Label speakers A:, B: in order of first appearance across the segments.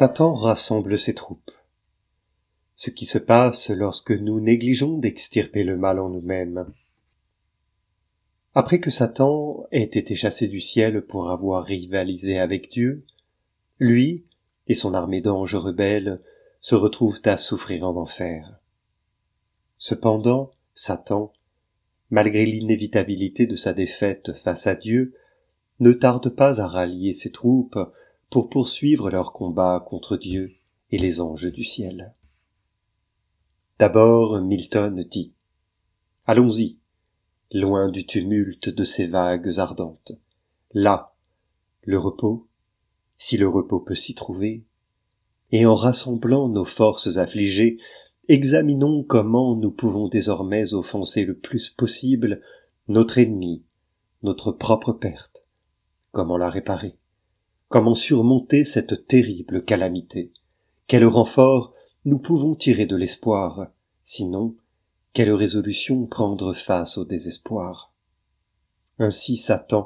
A: Satan rassemble ses troupes. Ce qui se passe lorsque nous négligeons d'extirper le mal en nous-mêmes. Après que Satan ait été chassé du ciel pour avoir rivalisé avec Dieu, lui et son armée d'anges rebelles se retrouvent à souffrir en enfer. Cependant, Satan, malgré l'inévitabilité de sa défaite face à Dieu, ne tarde pas à rallier ses troupes pour poursuivre leur combat contre Dieu et les anges du ciel. D'abord Milton dit Allons-y, loin du tumulte de ces vagues ardentes. Là, le repos, si le repos peut s'y trouver, et en rassemblant nos forces affligées, examinons comment nous pouvons désormais offenser le plus possible notre ennemi, notre propre perte, comment la réparer. Comment surmonter cette terrible calamité? Quel renfort nous pouvons tirer de l'espoir? Sinon, quelle résolution prendre face au désespoir? Ainsi Satan,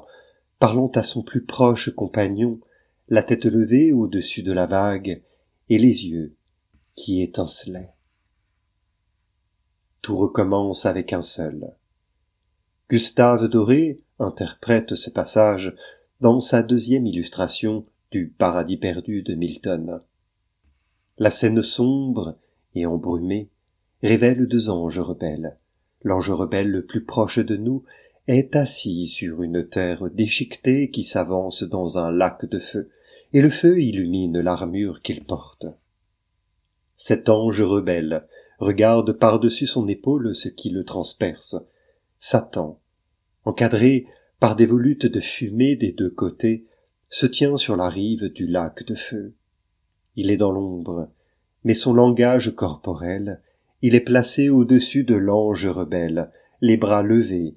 A: parlant à son plus proche compagnon, la tête levée au-dessus de la vague, et les yeux qui étincelaient. Tout recommence avec un seul. Gustave Doré interprète ce passage dans sa deuxième illustration du Paradis perdu de Milton. La scène sombre et embrumée révèle deux anges rebelles. L'ange rebelle le plus proche de nous est assis sur une terre déchiquetée qui s'avance dans un lac de feu, et le feu illumine l'armure qu'il porte. Cet ange rebelle regarde par-dessus son épaule ce qui le transperce. Satan, encadré par des volutes de fumée des deux côtés, se tient sur la rive du lac de feu. Il est dans l'ombre, mais son langage corporel, il est placé au-dessus de l'ange rebelle, les bras levés,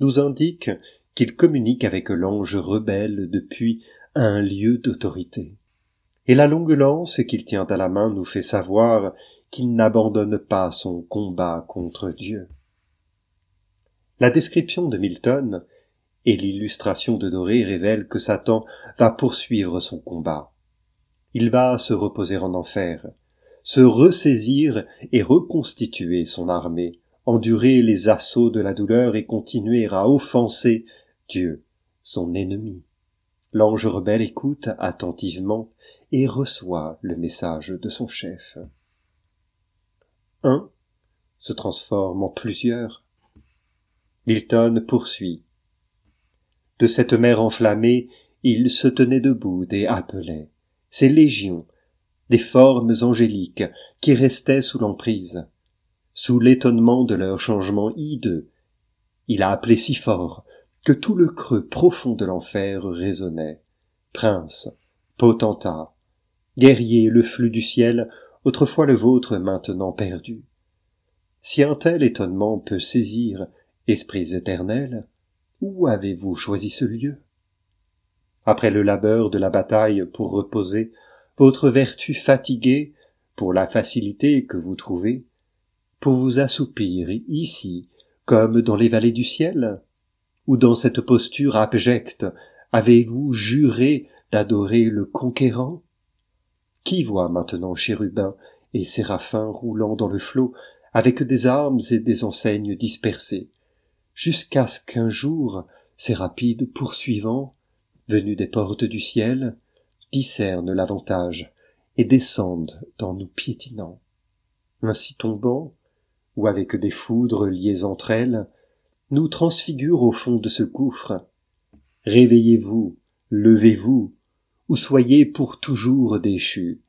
A: nous indique qu'il communique avec l'ange rebelle depuis un lieu d'autorité. Et la longue lance qu'il tient à la main nous fait savoir qu'il n'abandonne pas son combat contre Dieu. La description de Milton et l'illustration de Doré révèle que Satan va poursuivre son combat. Il va se reposer en enfer, se ressaisir et reconstituer son armée, endurer les assauts de la douleur et continuer à offenser Dieu, son ennemi. L'ange rebelle écoute attentivement et reçoit le message de son chef. Un se transforme en plusieurs. Milton poursuit de cette mer enflammée, il se tenait debout et appelait. Ces légions, des formes angéliques qui restaient sous l'emprise, sous l'étonnement de leur changement hideux. Il a appelé si fort que tout le creux profond de l'enfer résonnait. Prince, potentat, guerrier, le flux du ciel, autrefois le vôtre maintenant perdu. Si un tel étonnement peut saisir esprits éternels, où avez-vous choisi ce lieu? Après le labeur de la bataille pour reposer, votre vertu fatiguée, pour la facilité que vous trouvez, pour vous assoupir ici, comme dans les vallées du ciel? Ou dans cette posture abjecte, avez-vous juré d'adorer le conquérant? Qui voit maintenant chérubins et séraphins roulant dans le flot, avec des armes et des enseignes dispersées? Jusqu'à ce qu'un jour ces rapides poursuivants, venus des portes du ciel, discernent l'avantage et descendent dans nous piétinant. Ainsi tombant, ou avec des foudres liées entre elles, nous transfigurent au fond de ce gouffre. Réveillez-vous, levez-vous, ou soyez pour toujours déchus.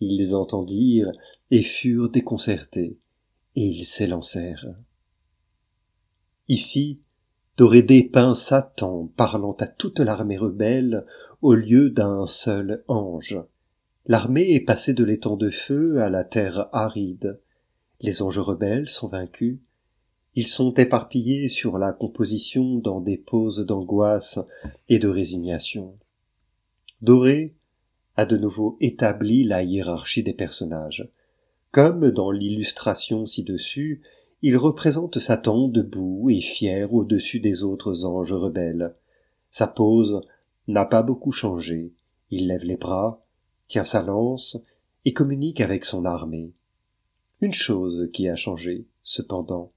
A: Ils entendirent et furent déconcertés, et ils s'élancèrent. Ici, Doré dépeint Satan parlant à toute l'armée rebelle au lieu d'un seul ange. L'armée est passée de l'étang de feu à la terre aride. Les anges rebelles sont vaincus. Ils sont éparpillés sur la composition dans des poses d'angoisse et de résignation. Doré a de nouveau établi la hiérarchie des personnages. Comme dans l'illustration ci-dessus, il représente Satan debout et fier au-dessus des autres anges rebelles. Sa pose n'a pas beaucoup changé. Il lève les bras, tient sa lance et communique avec son armée. Une chose qui a changé, cependant,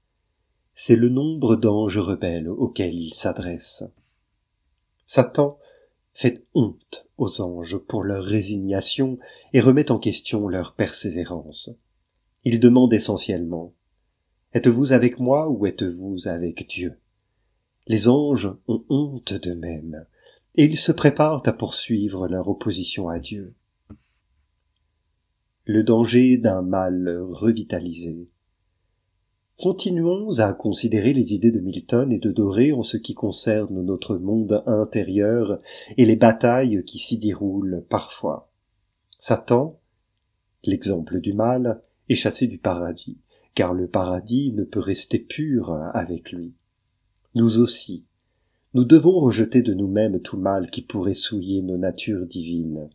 A: c'est le nombre d'anges rebelles auxquels il s'adresse. Satan fait honte aux anges pour leur résignation et remet en question leur persévérance. Il demande essentiellement Êtes-vous avec moi ou êtes-vous avec Dieu? Les anges ont honte d'eux-mêmes, et ils se préparent à poursuivre leur opposition à Dieu. Le danger d'un mal revitalisé. Continuons à considérer les idées de Milton et de Doré en ce qui concerne notre monde intérieur et les batailles qui s'y déroulent parfois. Satan, l'exemple du mal, est chassé du paradis, car le paradis ne peut rester pur avec lui. Nous aussi, nous devons rejeter de nous-mêmes tout mal qui pourrait souiller nos natures divines.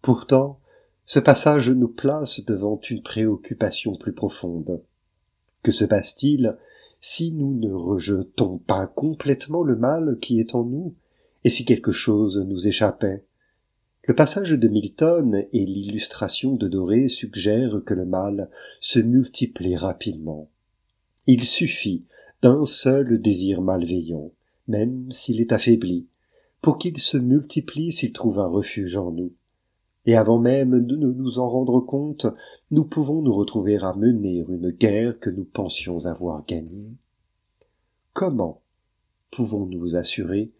A: Pourtant, ce passage nous place devant une préoccupation plus profonde. Que se passe-t-il si nous ne rejetons pas complètement le mal qui est en nous, et si quelque chose nous échappait? Le passage de Milton et l'illustration de Doré suggèrent que le mal se multiplie rapidement. Il suffit d'un seul désir malveillant, même s'il est affaibli, pour qu'il se multiplie s'il trouve un refuge en nous. Et avant même de nous en rendre compte, nous pouvons nous retrouver à mener une guerre que nous pensions avoir gagnée. Comment pouvons-nous assurer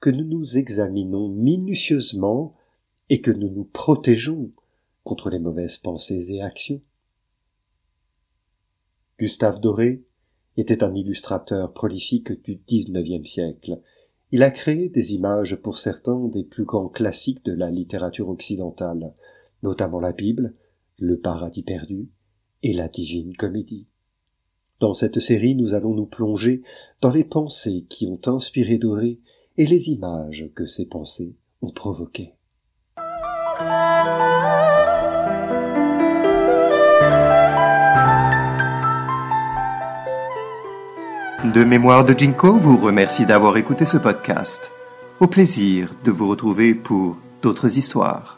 A: que nous nous examinons minutieusement et que nous nous protégeons contre les mauvaises pensées et actions. Gustave Doré était un illustrateur prolifique du XIXe siècle. Il a créé des images pour certains des plus grands classiques de la littérature occidentale, notamment la Bible, le paradis perdu et la divine comédie. Dans cette série, nous allons nous plonger dans les pensées qui ont inspiré Doré et les images que ces pensées ont provoquées.
B: De Mémoire de Jinko vous remercie d'avoir écouté ce podcast. Au plaisir de vous retrouver pour d'autres histoires.